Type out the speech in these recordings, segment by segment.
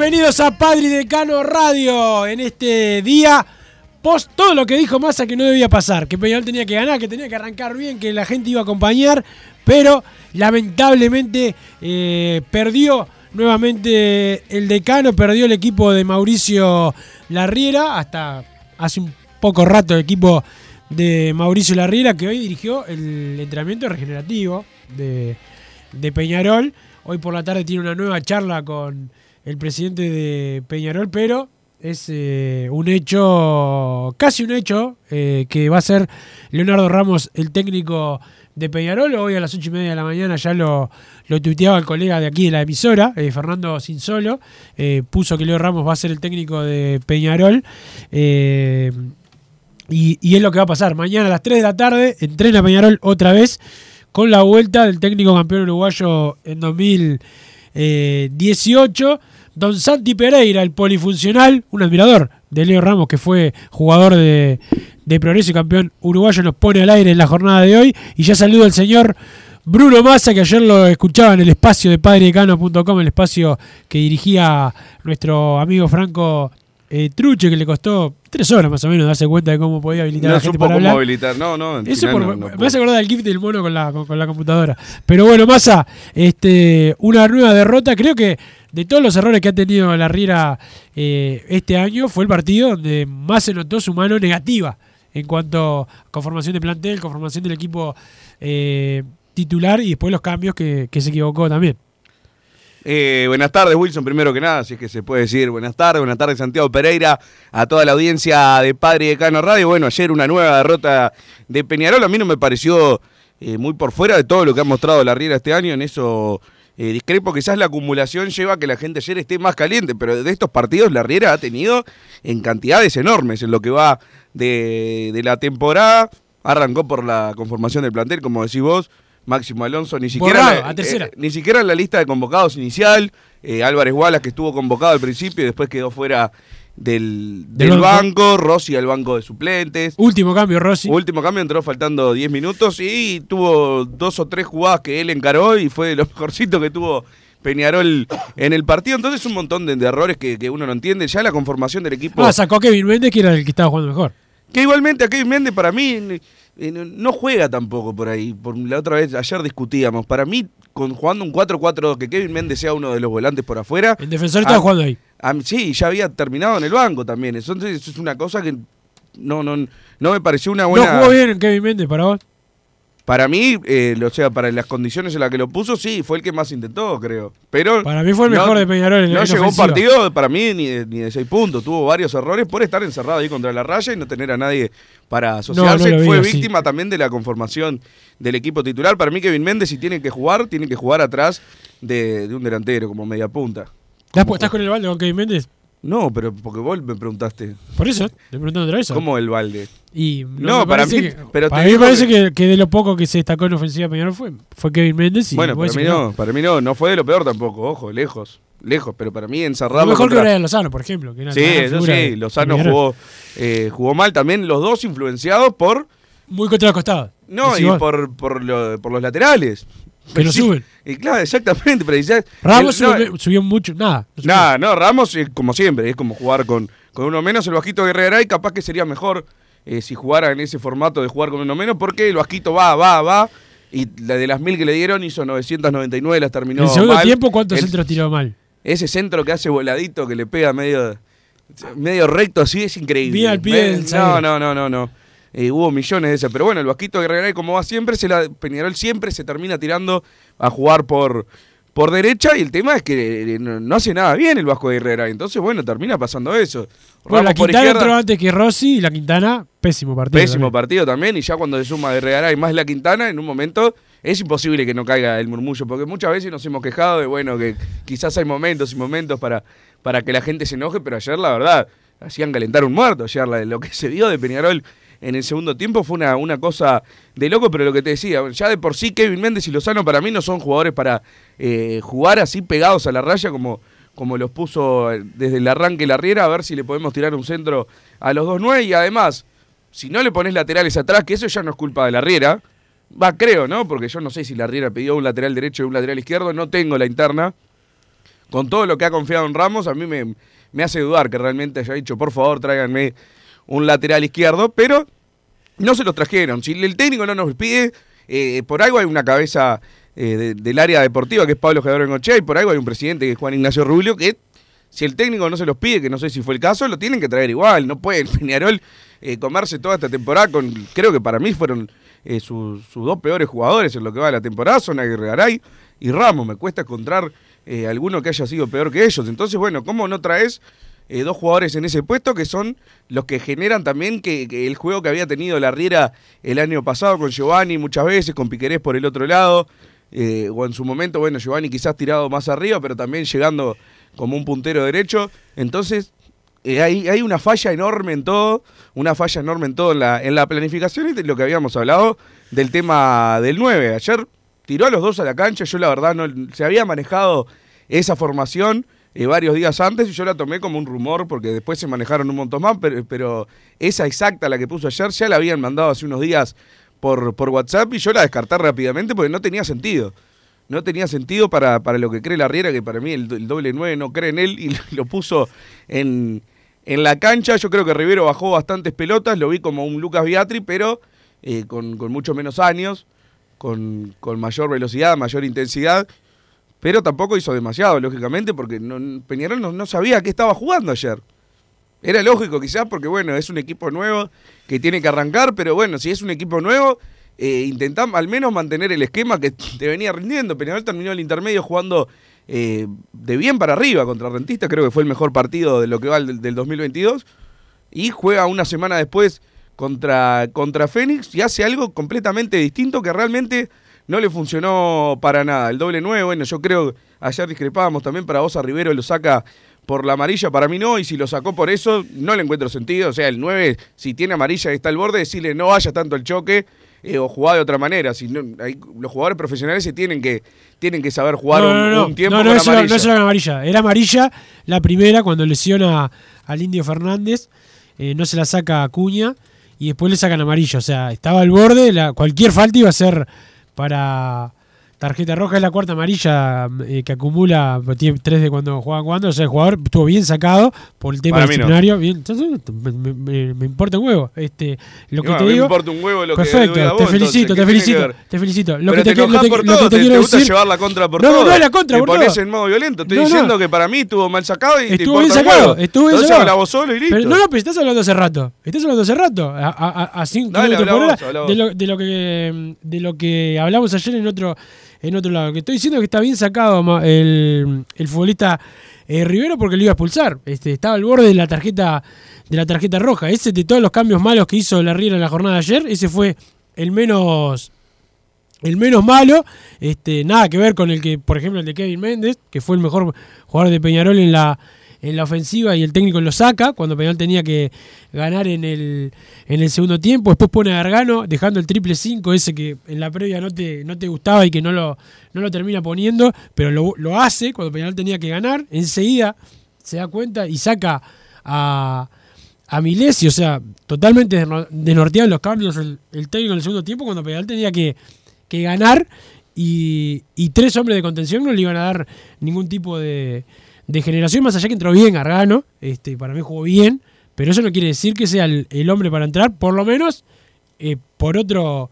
Bienvenidos a Padre y Decano Radio. En este día, post todo lo que dijo Massa que no debía pasar, que Peñarol tenía que ganar, que tenía que arrancar bien, que la gente iba a acompañar, pero lamentablemente eh, perdió nuevamente el decano, perdió el equipo de Mauricio Larriera, hasta hace un poco rato el equipo de Mauricio Larriera, que hoy dirigió el entrenamiento regenerativo de, de Peñarol. Hoy por la tarde tiene una nueva charla con el presidente de Peñarol, pero es eh, un hecho, casi un hecho, eh, que va a ser Leonardo Ramos el técnico de Peñarol. Hoy a las ocho y media de la mañana ya lo, lo tuiteaba el colega de aquí de la emisora, eh, Fernando Sinsolo. eh, puso que Leo Ramos va a ser el técnico de Peñarol. y, y es lo que va a pasar. Mañana a las 3 de la tarde entrena Peñarol otra vez con la vuelta del técnico campeón uruguayo en 2018. Don Santi Pereira, el polifuncional, un admirador de Leo Ramos, que fue jugador de, de Progreso y campeón uruguayo, nos pone al aire en la jornada de hoy. Y ya saludo al señor Bruno Massa, que ayer lo escuchaba en el espacio de padredecano.com, el espacio que dirigía nuestro amigo Franco eh, Truche, que le costó tres horas más o menos darse cuenta de cómo podía habilitar a No la gente para hablar. habilitar, no, no. Eso por- no- no me hace acordar del gift del mono con la, con, con la computadora. Pero bueno, Massa, este, una nueva derrota. Creo que de todos los errores que ha tenido la Riera eh, este año, fue el partido donde más se notó su mano negativa en cuanto a conformación de plantel, conformación del equipo eh, titular y después los cambios que, que se equivocó también. Eh, buenas tardes, Wilson, primero que nada, si es que se puede decir buenas tardes, buenas tardes, Santiago Pereira, a toda la audiencia de Padre y Decano Radio. Bueno, ayer una nueva derrota de Peñarol, a mí no me pareció eh, muy por fuera de todo lo que ha mostrado la Riera este año, en eso eh, discrepo, quizás la acumulación lleva a que la gente ayer esté más caliente, pero de estos partidos la Riera ha tenido en cantidades enormes en lo que va de, de la temporada. Arrancó por la conformación del plantel, como decís vos, Máximo Alonso, ni siquiera, Borrado, la- eh, ni siquiera en la lista de convocados inicial. eh, Álvarez Wallace, que estuvo convocado al principio y después quedó fuera del, Del del banco. banco. Rossi al banco de suplentes. Último cambio, Rossi. Último cambio, entró faltando 10 minutos y tuvo dos o tres jugadas que él encaró y fue de lo mejorcito que tuvo Peñarol en el partido. Entonces un montón de, de errores que, que uno no entiende. Ya la conformación del equipo... Ah, sacó a Kevin Méndez, que era el que estaba jugando mejor. Que igualmente a Kevin Méndez para mí eh, no- juega tampoco por ahí. Por la otra vez, ayer discutíamos. Para mí, con, jugando un 4-4, que Kevin Méndez sea uno de los volantes por afuera. El defensor estaba jugando ahí. A mí- sí, ya había terminado en el banco también. Entonces, eso es una cosa que no, no, no me pareció una buena. No jugó bien Kevin Méndez para vos. Para mí, eh, o sea, para las condiciones en las que lo puso, sí, fue el que más intentó, creo. Pero Para mí fue el no- mejor de Peñarol en No llegó un partido para mí ni de, ni de seis puntos. Tuvo varios errores por estar encerrado ahí contra la raya y no tener a nadie para asociarse. no fue víctima también de la conformación del equipo titular. Para mí, Kevin Méndez, si tiene que jugar, tiene que jugar atrás de, de un delantero, como media punta. ¿Estás, estás con el balde con Kevin Méndez? No, pero porque vos me preguntaste. Por eso, te preguntando otra vez. ¿Cómo el balde? Y No, para mí- que- pero para mí me parece que- que, que de lo poco que se destacó en ofensiva de Peñarol fue, fue Kevin Méndez. Y Bueno, para mí que no, para mí no, no fue de lo peor tampoco, ojo, lejos, lejos, pero para mí Lo encerrarlo mejor que contra- Brian Lozano, por ejemplo. Que era Sí, eso sí, de- Lozano de jugó, eh, jugó mal también, los dos influenciados por... Muy contra los costados. No, y vos. por, por, lo- por los laterales. Que lo Sí, suben. Y claro, exactamente, pero Ramos el- no, subió, mucho. Nada. no subió. Nada, no, Ramos es como siempre, es como jugar con, con uno menos. El Vasquito Guerrera y capaz que sería mejor eh, si jugara en ese formato de jugar con uno menos, porque el Vasquito va, va, va. Y la de las mil que le dieron hizo 999, las terminó. En segundo mal. tiempo, ¿cuántos El- centros tiró mal? Ese centro que hace voladito, que le pega medio, medio recto así, es increíble. Bien al pie del No, no, no, no, no. Eh, hubo millones de esas. Pero bueno, el Vasquito Guerrera, como va siempre, se la, Peñarol siempre se termina tirando a jugar por, por derecha. Y el tema es que eh, no, hace nada bien el Vasco Guerrera. Entonces, bueno, termina pasando eso. Bueno, la Ramos Quintana izquierda, entró antes que Rossi y la Quintana, pésimo partido. Pésimo también. partido también, y ya cuando se suma Guerrera y más la Quintana, en un momento es imposible que no caiga el murmullo, porque muchas veces nos hemos quejado de, bueno, que quizás hay momentos y momentos para, para que la gente se enoje, pero ayer la verdad, hacían calentar un muerto, ayer la- lo que se vio de Peñarol en el segundo tiempo fue una, una cosa de loco, pero lo que te decía, ya de por sí Kevin Méndez y Lozano para mí no son jugadores para eh, jugar así pegados a la raya como, como los puso eh, desde el arranque la Riera, a ver si le podemos tirar un centro a los dos nueve y además, si no le pones laterales atrás, que eso ya no es culpa de la Riera, va creo, ¿no? Porque yo no sé si la Riera pidió un lateral derecho y un lateral izquierdo, no tengo la interna. Con todo lo que ha confiado en Ramos, a mí me, me hace dudar que realmente haya dicho, por favor, tráiganme un lateral izquierdo, pero no se los trajeron. Si el técnico no nos pide, eh, por algo hay una cabeza eh, de- del área deportiva que es Pablo Gedor Bengochea y por algo hay un presidente que es Juan Ignacio Rubio que si el técnico no se los pide, que no sé si fue el caso, lo tienen que traer igual. No puede el Peñarol eh, comerse toda esta temporada con, creo que para mí fueron sus, dos peores jugadores en lo que va de la temporada, son Aguirre Garay y Ramos. Me cuesta encontrar alguno que haya sido peor que ellos. Entonces, bueno, ¿cómo no traes eh, dos jugadores en ese puesto que son los que generan también que, el juego que había tenido la Riera el año pasado con Giovanni muchas veces, con Piquerés por el otro lado, eh, o en su momento, bueno, Giovanni quizás tirado más arriba, pero también llegando como un puntero derecho. Entonces, eh, hay, hay una falla enorme en todo, una falla enorme en todo en la, en la planificación y lo que habíamos hablado del tema del 9. Ayer tiró a los dos a la cancha, yo la verdad no se había manejado esa formación eh, varios días antes y yo la tomé como un rumor porque después se manejaron un montón más, pero, pero esa exacta, la que puso ayer, ya la habían mandado hace unos días por, por WhatsApp y yo la descarté rápidamente porque no tenía sentido. No tenía sentido para, para lo que cree la Riera, que para mí el, doble 9 no cree en él y lo puso en, en la cancha. Yo creo que Rivero bajó bastantes pelotas, lo vi como un Lucas Biatri, pero eh, con, con mucho menos años, con, con mayor velocidad, mayor intensidad. Pero tampoco hizo demasiado, lógicamente, porque no- Peñarol no, sabía qué estaba jugando ayer. Era lógico quizás porque, bueno, es un equipo nuevo que tiene que arrancar, pero bueno, si es un equipo nuevo, eh, intentá al menos mantener el esquema que te venía rindiendo. Peñarol terminó el intermedio jugando eh, de bien para arriba contra Rentista, creo que fue el mejor partido de lo que va del, del 2022, y juega una semana después contra, contra Fénix y hace algo completamente distinto que realmente no le funcionó para nada. El doble 9, bueno, yo creo, ayer discrepábamos también, para vos a Rivero lo saca por la amarilla, para mí no, y si lo sacó por eso, no le encuentro sentido. O sea, el 9, si tiene amarilla y está al borde, decirle no vaya tanto el choque eh, o jugar de otra manera. Si no, hay- los jugadores profesionales se tienen que, tienen que saber jugar no, un, no, no, un tiempo no, no, con eso amarilla. no eso era amarilla. Era amarilla la primera cuando lesiona al Indio Fernández. eh, no se la saca a Acuña y después le sacan amarilla. O sea, estaba al borde. La, cualquier falta iba a ser para tarjeta roja. Es la cuarta amarilla eh, que acumula. Tiene tres de cuando juegan cuando. O sea, el jugador estuvo bien sacado por el tema Para no. disciplinario. Bien, me, me- me- me importa un huevo. Este, lo Y que bueno, te me digo. importa un huevo lo que Perfecto, te vos, felicito, entonces, te ¿qué tiene que felicito, te felicito. Lo Pero que te, te, lo por todo, te te, quiero te gusta decir- llevar la contra por No, no, todo. no es la contra, Te boludo. pones en modo violento. Estoy No, no. diciendo que para mí estuvo mal sacado y te Estuvo bien importa un sacado, estuvo bien sacado. vos solo y listo. Pero no, no, pero estás hablando hace rato. Estás hablando hace rato. A, a, a- a cinco Dale, kilómetros habla por hora de lo que hablamos ayer en otro en otro lado. Que estoy diciendo que está bien sacado el, el futbolista eh, Rivero porque lo iba a expulsar. Este, estaba al borde de la tarjeta de la tarjeta roja. Ese de todos los cambios malos que hizo la Riera en la jornada de ayer, ese fue el menos el menos malo, este, nada que ver con el que, por ejemplo, el de Kevin Méndez, que fue el mejor jugador de Peñarol en la, en la ofensiva y el técnico lo saca cuando Peñarol tenía que ganar en el, en el segundo tiempo. Después pone a Gargano dejando el triple 5, ese que en la previa no te, no te gustaba y que no lo, no lo termina poniendo, pero lo, lo hace cuando Peñarol tenía que ganar. Enseguida se da cuenta y saca a, a Milesi, o sea, totalmente desno- desnorteado en los cambios el, el técnico en el segundo tiempo cuando Peñarol tenía que, que ganar y, y tres hombres de contención no le iban a dar ningún tipo de, de generación, más allá que entró bien Gargano, este, para mí jugó bien, pero eso no quiere decir que sea el, el hombre para entrar, por lo menos eh, por otro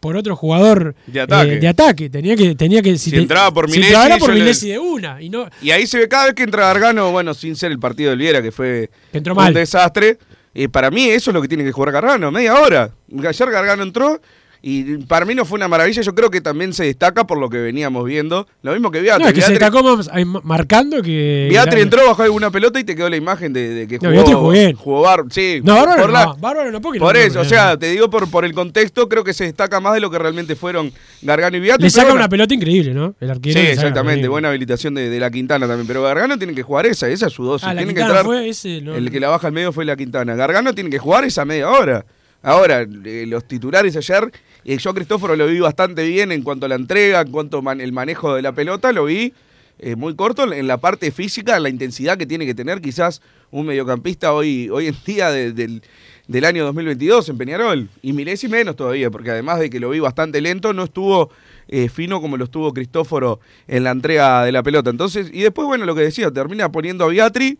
por otro jugador De ataque. eh, de ataque. Tenía que, tenía que Si te- entraba por si Milesi, entraba por yo le- de una. Y no, Y ahí se ve cada vez que entra Gargano, bueno, sin ser el partido del Viera, que fue Que entró un mal. desastre. eh, para mí eso es lo que tiene que jugar Gargano, media hora. Ayer Gargano entró y para mí no fue una maravilla. Yo creo que también se destaca por lo que veníamos viendo. Lo mismo que Beatri. no, es que se Beatri- destacó más- marcando que. Beatri entró, bajó alguna pelota y te quedó la imagen de, de que No, jugó, Beatri jugó bien. jugó Bar- sí, No, Bárbaro por no, la- Bárbaro no, porque por no- eso, no, o sea, no. te digo por, por el contexto, creo que se destaca más de lo que realmente fueron Gargano y Beatri. Le saca bueno. una pelota increíble, ¿no? El arquero. Sí, exactamente. una- Buena habilitación de, de la Quintana también. Pero Gargano tiene que jugar esa, esa es su dosis. Ah, la tiene que Quintana entrar. fue ese. no- El que la baja al medio fue la Quintana. Gargano tiene que jugar esa media hora. Ahora, eh, los titulares ayer, eh, yo a Cristóforo lo vi bastante bien en cuanto a la entrega, en cuanto al el manejo de la pelota, lo vi eh, muy corto en la parte física, en la intensidad que tiene que tener quizás un mediocampista hoy, hoy en día de- del, del año 2022 en Peñarol. Y Milesi menos todavía, porque además de que lo vi bastante lento, no estuvo eh, fino como lo estuvo Cristóforo en la entrega de la pelota. Entonces, y después, bueno, lo que decía, termina poniendo a Beatri,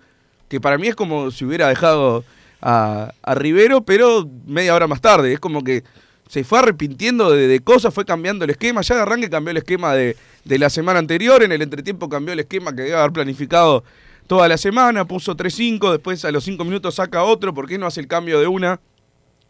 que para mí es como si hubiera dejado a, a Rivero, pero media hora más tarde. Es como que se fue arrepintiendo de, cosas, fue cambiando el esquema. Ya de arranque cambió el esquema de, de la semana anterior, en el entretiempo cambió el esquema que debe haber planificado toda la semana, puso 3-5, después a los 5 minutos saca otro, ¿por qué no hace el cambio de una?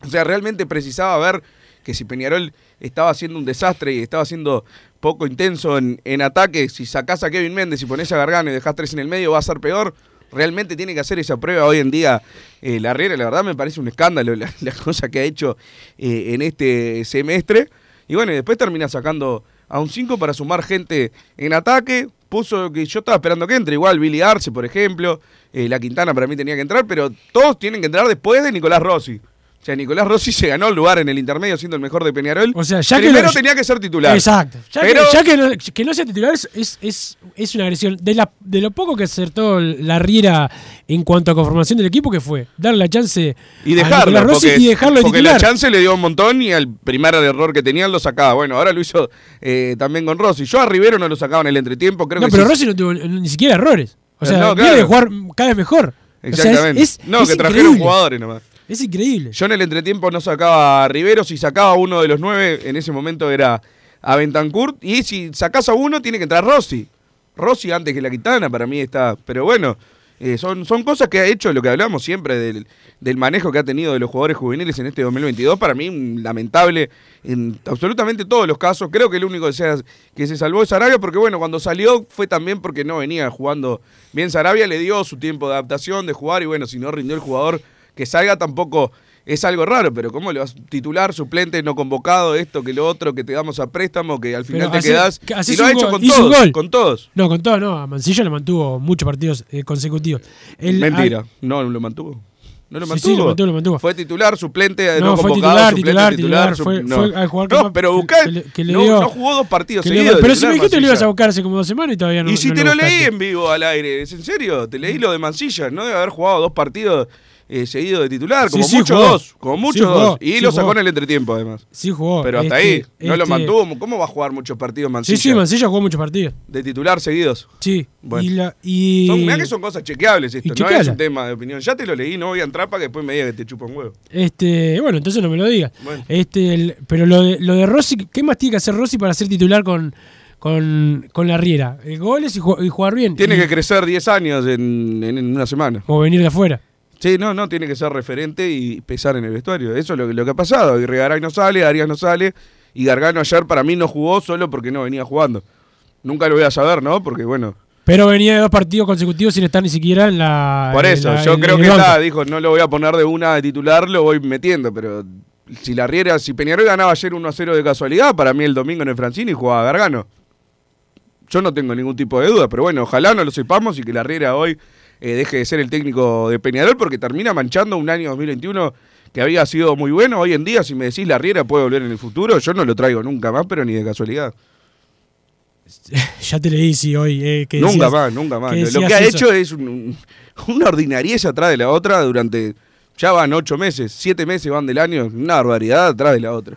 O sea, realmente precisaba ver que si Peñarol estaba haciendo un desastre y estaba siendo poco intenso en, en ataque, si sacás a Kevin Méndez y pones a Gargano y dejás tres en el medio, va a ser peor. Realmente tiene que hacer esa prueba hoy en día eh, la Herrera. La verdad me parece un escándalo la, la cosa que ha hecho eh, en este semestre. Y bueno, y después termina sacando a un 5 para sumar gente en ataque. Puso que yo estaba esperando que entre, igual Billy Arce, por ejemplo. eh, la Quintana para mí tenía que entrar, pero todos tienen que entrar después de Nicolás Rossi. O sea, Nicolás Rossi se ganó el lugar en el intermedio siendo el mejor de Peñarol. O sea, ya que Primero lo- tenía que ser titular. Exacto. Ya, Pero- que, ya que no, que no sea titular es, es, es, es una agresión. De, la, de lo poco que acertó la Riera en cuanto a conformación del equipo, que fue darle la chance Y a dejarlo, Nicolás Rossi porque, y dejarlo de porque titular. la chance le dio un montón y al primer error que tenían lo sacaba. Bueno, ahora lo hizo eh, también con Rossi. Yo a Rivero no lo sacaba en el entretiempo, creo no, que pero sí. Rossi no tuvo ni siquiera errores. O Eh, sea, no, viene claro. de jugar cada vez mejor. O sea, es- Exactamente. no, que trajeron increíble. jugadores nomás. Es increíble. Yo en el entretiempo no sacaba a Rivero, si sacaba a uno de los nueve, en ese momento era a Bentancur. Y si sacás a uno, tiene que entrar Rossi. Rossi antes que la Quintana, para mí está. Pero bueno, eh, son, son cosas que ha hecho, lo que hablamos siempre del, del manejo que ha tenido de los jugadores juveniles en este 2022. Para mí, lamentable en absolutamente todos los casos. Creo que el único que, sea- que se salvó es Sarabia, porque bueno, cuando salió fue también porque no venía jugando bien. Sarabia le dio su tiempo de adaptación, de jugar, y bueno, si no rindió el jugador que salga tampoco es algo raro, pero ¿cómo le vas a titular, suplente, no convocado, esto, que lo otro, que te damos a préstamo, que al final Pero te hace- quedás? que Y lo ha hecho gol, con todos, gol. con todos. No, con todo, no. A Mancilla lo mantuvo muchos partidos eh, consecutivos. El- Mentira, al- no lo mantuvo. No lo Sí, mantuvo. sí, lo mantuvo, lo mantuvo. Fue titular, suplente, No, no, fue convocado, titular, suplente, titular, titular. titular, fue- no. fue al jugador que No, pero Bucal que le- que no, dio- no jugó dos partidos seguidos. pero si me dijiste que lo ibas a buscar hace como dos semanas y todavía no Y si no te lo lo leí en vivo al aire, ¿es en serio? Te leí lo de Mancilla, no debe haber jugado dos partidos eh, seguidos de titular, como Sí, sí, mucho jugó. dos, como mucho Sí, jugó. dos. Y Sí, lo jugó. sacó en el entretiempo además. Sí jugó. Pero hasta este, ahí, no lo este- mantuvo. ¿Cómo va a jugar muchos partidos Sí, Mancilla? sí, Mancilla jugó muchos partidos. De titular seguidos. Sí. Bueno. Y, la, y Son, mirá que son cosas chequeables esto, no es un tema de opinión. Ya te lo leí, no voy a entrar para que después me diga que te chupa un huevo. Este, bueno, entonces no me lo digas. Bueno. Este, el- pero lo de, lo de Rossi, ¿qué más tiene que hacer Rossi para ser titular con, con, con la Riera? El goles y, ju- y jugar bien. Tiene Y- que crecer 10 años en, en- en una semana. O venir de afuera. Sí, no, no, tiene que ser referente y pesar en el vestuario. Eso es lo, que- lo que ha pasado. Y Regaray no sale, Arias no sale. Y Gargano ayer para mí no jugó solo porque no venía jugando. Nunca lo voy a saber, ¿no? Porque bueno, Pero venía de dos partidos consecutivos sin estar ni siquiera en la. por eso, la- yo en- creo en que está, dijo, no lo voy a poner de una de titular, lo voy metiendo, pero si la Riera, si Peñarol ganaba ayer 1 a 0 de casualidad, para mí el domingo en el Francini jugaba Gargano. Yo no tengo ningún tipo de duda, pero bueno, ojalá no lo sepamos y que la Riera hoy eh, deje de ser el técnico de Peñarol porque termina manchando un año 2021 que había sido muy bueno. Hoy en día, si me decís la Riera puede volver en el futuro, yo no lo traigo nunca más, pero ni de casualidad. ya te leí, sí, hoy. eh, que nunca decías- más, nunca más. que Lo- que ha eso. hecho es un- un- una ordinariez atrás de la otra durante. Ya van ocho meses, siete meses van del año, una barbaridad atrás de la otra.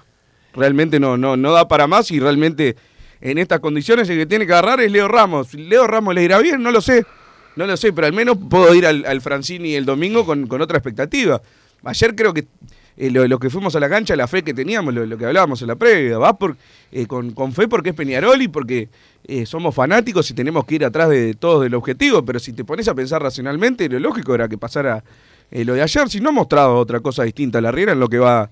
Realmente no, no, no da para más y realmente en estas condiciones el que tiene que agarrar es Leo Ramos. Leo Ramos le irá bien, no lo sé. No lo sé, pero al menos puedo ir al, al Francini el domingo con, con otra expectativa. Ayer creo que eh, lo, que fuimos a la cancha, la fe que teníamos, lo, lo que hablábamos en la previa, va por, eh, con, con fe porque es Peñarol y porque eh, somos fanáticos y tenemos que ir atrás de todos del objetivo, pero si te pones a pensar racionalmente, lo lógico era que pasara eh, lo de ayer, si no ha mostrado otra cosa distinta a la Riera en lo que va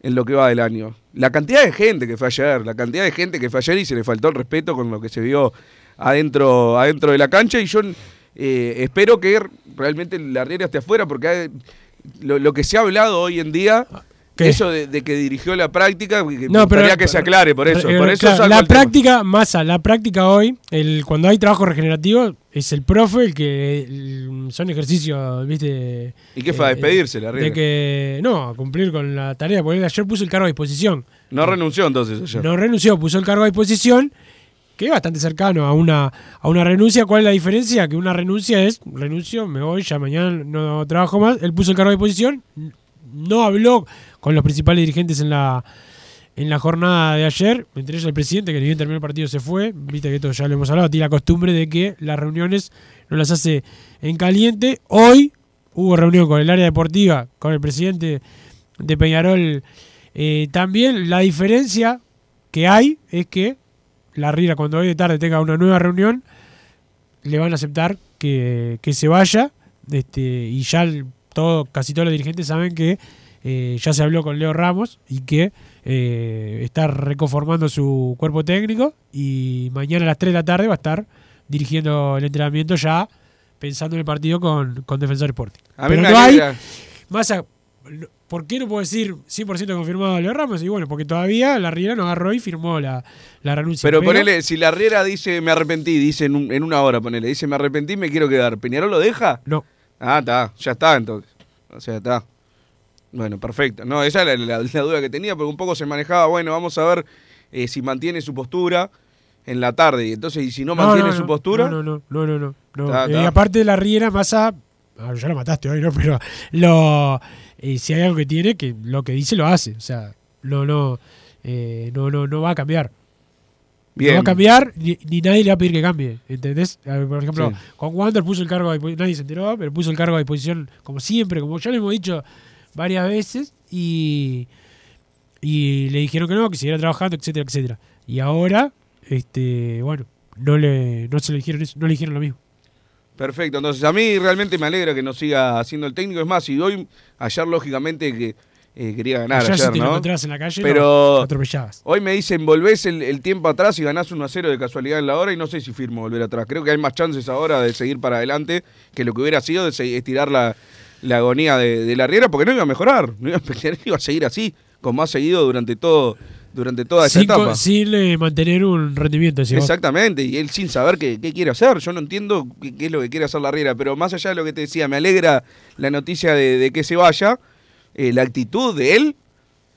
en lo que va del año. La cantidad de gente que fue ayer, la cantidad de gente que fue ayer y se le faltó el respeto con lo que se vio adentro, adentro de la cancha y yo eh, espero que realmente la Riera esté afuera porque hay- lo, lo que se ha hablado hoy en día, ¿Qué? eso de, de que dirigió la práctica, que No, pero que se aclare por eso. Por eso claro, la práctica, masa, la práctica hoy, el, cuando hay trabajo regenerativo, es el profe el que el- son ejercicios, ¿viste? ¿Y qué fue? ¿A eh, despedirse la Riera? De que, no, cumplir con la tarea, porque él ayer puso el cargo a disposición. No renunció entonces ayer. No renunció, puso el cargo a disposición, que es bastante cercano a una, a una renuncia. ¿Cuál es la diferencia? Que una renuncia es, renuncio, me voy, ya mañana no trabajo más. Él puso el cargo a disposición, no habló con los principales dirigentes en la, en la jornada de ayer, entre ellos el presidente, que ni bien terminó el partido se fue. Viste que esto ya lo hemos hablado, tiene la costumbre de que las reuniones no las hace en caliente. Hoy hubo reunión con el área deportiva, con el presidente de Peñarol. Eh, también la diferencia que hay es que la Riera cuando hoy de tarde tenga una nueva reunión, le van a aceptar que, que se vaya. Este, y ya el- todo, casi todos los dirigentes saben que eh, ya se habló con Leo Ramos y que eh, está reconformando su cuerpo técnico y mañana a las 3 de la tarde va a estar dirigiendo el entrenamiento ya pensando en el partido con, con Defensor Sporting. A Pero no hay, más a- ¿Por qué no puedo decir 100% confirmado a Leo Ramos? Y bueno, porque todavía la Riera no agarró y firmó la, la renuncia. Pero ponele, si la Riera dice me arrepentí, dice en, un- en una hora, ponele, dice me arrepentí, me quiero quedar. ¿Peñarol lo deja? No. Ah, está, ya está entonces. O sea, está. Bueno, perfecto. No, esa era la, la duda que tenía, porque un poco se manejaba, bueno, vamos a ver eh, si mantiene su postura en la tarde. Y entonces, y si no mantiene su postura, No, no, no, no, no. no. Ta, Eh, ta. Aparte de la Riera, Massa, ah, ya lo mataste hoy, ¿no? Pero lo, eh, si hay algo que tiene, que lo que dice lo hace. O sea, no, no, eh, no, no, no va a cambiar. bien. No va a cambiar, ni, ni nadie le va a pedir que cambie. ¿Entendés? Por ejemplo, Sí. con Wander puso el cargo a disposición, nadie se enteró, pero puso el cargo a disposición como siempre, como ya lo hemos dicho varias veces, y, y le dijeron que no, que siguiera trabajando, etcétera, etcétera. Y ahora, este, bueno, no le, no se le dijeron eso, no le dijeron lo mismo. Perfecto, entonces a mí realmente me alegra que no siga haciendo el técnico. Es más, y hoy, ayer lógicamente que eh, quería ganar Ayer, ayer, si te lo ¿no? encontrabas en la calle, Pero- lo, atropellabas. Hoy me dicen, volvés el, el tiempo atrás y ganás 1 a 0 de casualidad en la hora y no sé si firmo volver atrás. Creo que hay más chances ahora de seguir para adelante que lo que hubiera sido de estirar la, la agonía de, de la Riera porque no iba a mejorar, no iba a, iba a seguir así, como ha seguido durante todo durante toda esa Sin, etapa. sin eh, mantener un rendimiento. Exactamente, y él sin saber qué, qué quiere hacer. Yo no entiendo qué, qué es lo que quiere hacer la Riera, pero más allá de lo que te decía, me alegra la noticia de, de que se vaya. eh, la actitud de él,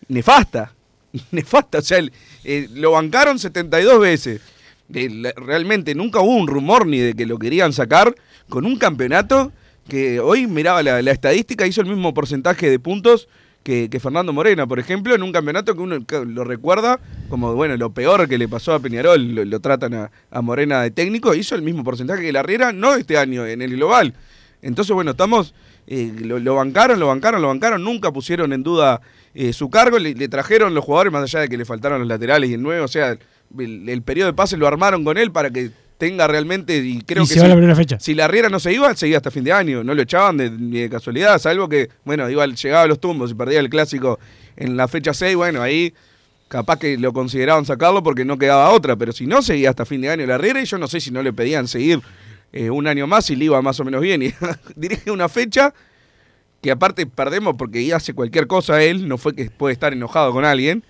nefasta. Nefasta, o sea, el- eh, lo bancaron 72 veces. La- realmente nunca hubo un rumor ni de que lo querían sacar con un campeonato que hoy miraba la, la estadística, hizo el mismo porcentaje de puntos que, Fernando Morena, por ejemplo, en un campeonato que uno lo recuerda como, bueno, lo peor que le pasó a Peñarol, lo, tratan a, Morena de técnico, hizo el mismo porcentaje que la Riera, no este año, en el global. Entonces, bueno, estamos, eh, lo, bancaron, lo bancaron, lo bancaron, nunca pusieron en duda eh, su cargo, le, le trajeron los jugadores, más allá de que le faltaron los laterales y el nuevo, o sea, el, el periodo de pase lo armaron con él para que tenga realmente, y creo Y que se va sí, la primera fecha. si la Riera no se iba, seguía hasta fin de año. No lo echaban de, ni de casualidad, salvo que, bueno, iba, llegaba a los tumbos y perdía el clásico en la fecha 6. Bueno, ahí capaz que lo consideraban sacarlo porque no quedaba otra. Pero si no, seguía hasta fin de año la Riera y yo no sé si no le pedían seguir eh, un año más y le iba más o menos bien. Y dirige una fecha que aparte perdemos porque hace cualquier cosa él, no fue que puede estar enojado con alguien.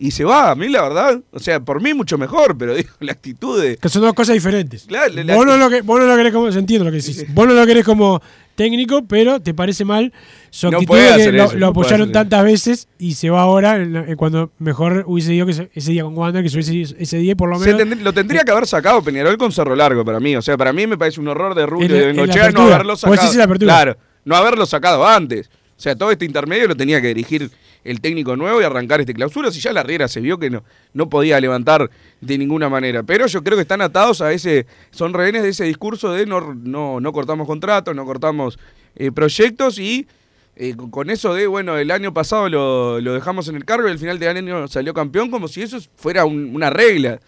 Y se va. A mí, la verdad, o sea, por mí mucho mejor, pero digo, la actitud de. Que son dos cosas diferentes. Claro, la- vos, no lo que, vos no lo querés como. Se entiende lo que decís. Vos no lo querés como técnico, pero te parece mal su actitud que lo, eso, lo no puede apoyaron tantas veces y se va ahora cuando mejor hubiese ido que se- ese día con Wander, que se hubiese ido ese día por lo menos. tendr- lo tendría que haber sacado Peñarol con Cerro Largo para mí. O sea, para mí me parece un horror de Rubio de Bengochea no haberlo sacado. Claro, no haberlo sacado antes. O sea, todo este intermedio lo tenía que dirigir el técnico nuevo y arrancar este clausura. Si ya la Riera se vio que no, no podía levantar de ninguna manera. Pero yo creo que están atados a ese. Son rehenes de ese discurso de no, no, no cortamos contratos, no cortamos eh, proyectos y. eh, con- eso de, bueno, el año pasado lo, lo dejamos en el cargo y al final del año salió campeón como si eso fuera un- una regla.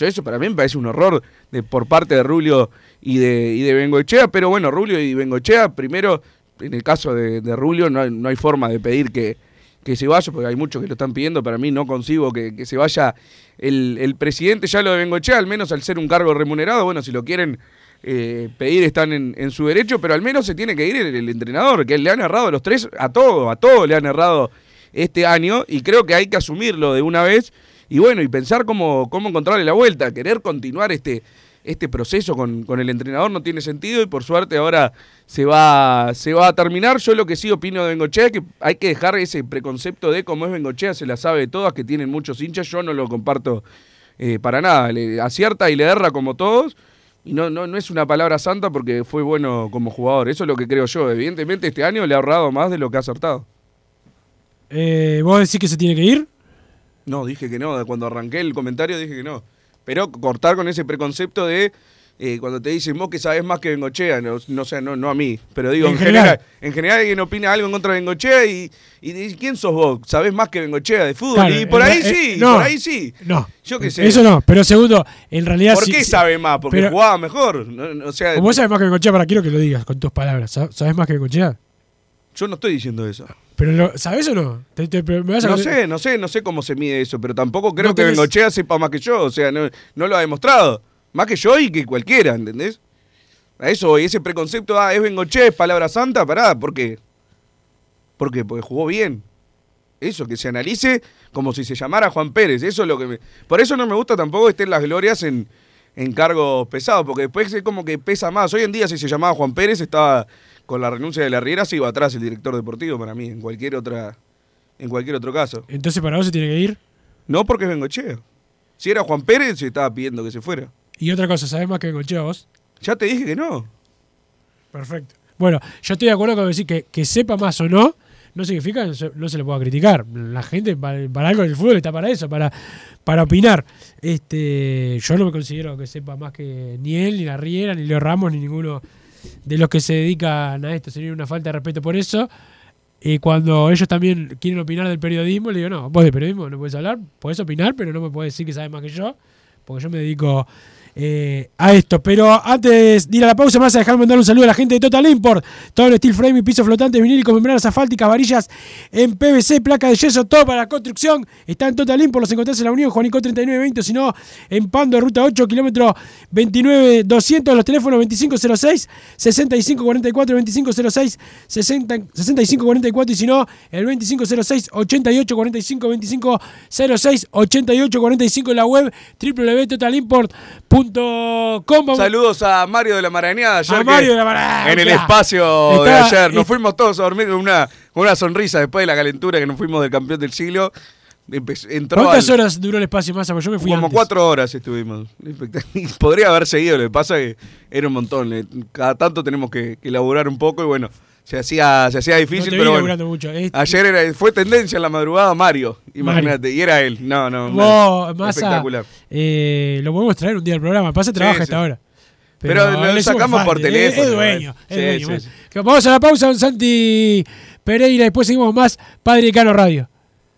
Eso para mí me parece un horror de, por parte de Rulio y de, y de Bengochea, pero bueno, Rulio y Bengochea, primero, en el caso de, Rulio, no no hay forma de pedir que, que se vaya, porque hay muchos que lo están pidiendo, para mí no consigo que, que se vaya el, el presidente, ya lo de Bengochea, al menos al ser un cargo remunerado, bueno, si lo quieren eh, pedir están en, en su derecho, pero al menos se tiene que ir el, entrenador, que le han errado los tres, a todo, a todo le han errado este año, y creo que hay que asumirlo de una vez, y bueno, y pensar cómo, cómo encontrarle la vuelta, querer continuar este, este proceso con, con el entrenador no tiene sentido, y por suerte ahora se va, se va a terminar. Yo lo que sí opino de Bengochea es que hay que dejar ese preconcepto de cómo es Bengochea, se la sabe de todas, que tienen muchos hinchas, yo no lo comparto eh, para nada, le acierta y le erra como todos. Y no, no, no es una palabra santa porque fue bueno como jugador. Eso es lo que creo yo. Evidentemente este año le ha ahorrado más de lo que ha acertado. Eh, ¿Vos decís que se tiene que ir? No, dije que no. Cuando arranqué el comentario dije que no. Pero cortar con ese preconcepto de eh, cuando te dicen vos que sabes más que Bengochea, no, no, sé, no, no a mí, pero digo, En en, general. general. en general alguien opina algo en contra de Bengochea y, y dice, ¿quién sos vos? ¿Sabés más que Bengochea de fútbol? Claro, y por ahí eh, sí, no. por ahí sí. No. Yo qué sé. Eso no, pero segundo, en realidad ¿Por sí- qué sí- sabe más? Porque pero- jugaba mejor. No, no, o sea, vos sabés más que Bengochea, para quiero que lo digas con tus palabras. ¿Sab- ¿Sabés más que Bengochea? Yo no estoy diciendo eso. Pero lo, ¿Sabés o no? Te- te- pero me vas a No sé, no sé, no sé cómo se mide eso, pero tampoco creo No que tenés- Bengochea sepa más que yo, o sea, no, no lo ha demostrado. Más que yo y que cualquiera, ¿entendés? A eso voy, ese preconcepto, ah, es Bengochea, es palabra santa, pará, ¿por qué? ¿Por qué? Porque jugó bien. Eso, que se analice como si se llamara Juan Pérez, eso es lo que me... Por eso no me gusta tampoco que estén las glorias en, en cargos pesados, porque después es como que pesa más. Hoy en día si se llamaba Juan Pérez estaba con la renuncia de la Riera, se iba atrás el director deportivo para mí, en cualquier otra... En cualquier otro caso. Entonces para vos se tiene que ir. No porque es Bengochea. Si era Juan Pérez, se estaba pidiendo que se fuera. Y otra cosa, ¿sabés más que Bengochea vos? Ya te dije que no. Perfecto. Bueno, yo estoy de acuerdo con decir que, que sepa más o no, no significa que no se, le pueda criticar. La gente, para, para algo del fútbol está para eso, para, para opinar. Este, yo no me considero que sepa más que ni él, ni la Riera, ni Leo Ramos, ni ninguno de los que se dedican a esto. Sería una falta de respeto por eso. Y cuando ellos también quieren opinar del periodismo, le digo, no, vos de periodismo no puedes hablar, podés opinar, pero no me puedes decir que sabes más que yo, porque yo me dedico eh, a esto. Pero antes de ir a la pausa, me vas a dejar mandar un saludo a la gente de Total Import. Todo en steel frame y pisos flotantes, vinílicos, membranas asfálticas, varillas en PVC, placa de yeso, todo para la construcción. Está en Total Import, los encontrás en la Unión Juanico 3920, o si no, en Pando, ruta 8, kilómetro 29 200, los teléfonos 2506 6544 2506 60 6544 y si no, el 2506 8845 2506 8845 en la web www.totalimport.com. Saludos a Mario de la Marañada. ayer A Mario de la Marañada. En el espacio de ayer. Nos eh, fuimos todos a dormir con una, con una sonrisa después de la calentura que nos fuimos del campeón del siglo. Entró ¿Cuántas al- horas duró el espacio más? Yo me fui Como antes. cuatro horas estuvimos. Podría haber seguido, lo que pasa es que era un montón. le- Cada tanto tenemos que, que laburar un poco y bueno, se hacía, se hacía difícil, pero bueno. mucho. Ayer era- fue tendencia en la madrugada Mario, imagínate, y era él. No, no, Vos, espectacular. eh, lo podemos traer un día al programa. Pasa, trabaja Sí, hasta sí. ahora. Pero lo sacamos fan, por teléfono, Es, dueño. es Sí. Que Vamos a la pausa, don Santi Pereira. Después seguimos más Padre y Cano Radio.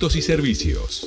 productos y servicios.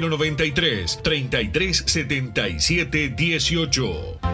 093 33 77 18.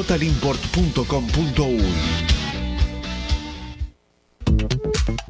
www.totalimport.com.uy.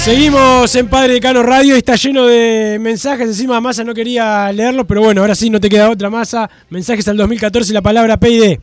Seguimos en Padre Cano Radio está lleno de mensajes. Encima Massa no quería leerlos, pero bueno, ahora sí no te queda otra masa. Mensajes al 2014 y la palabra PID.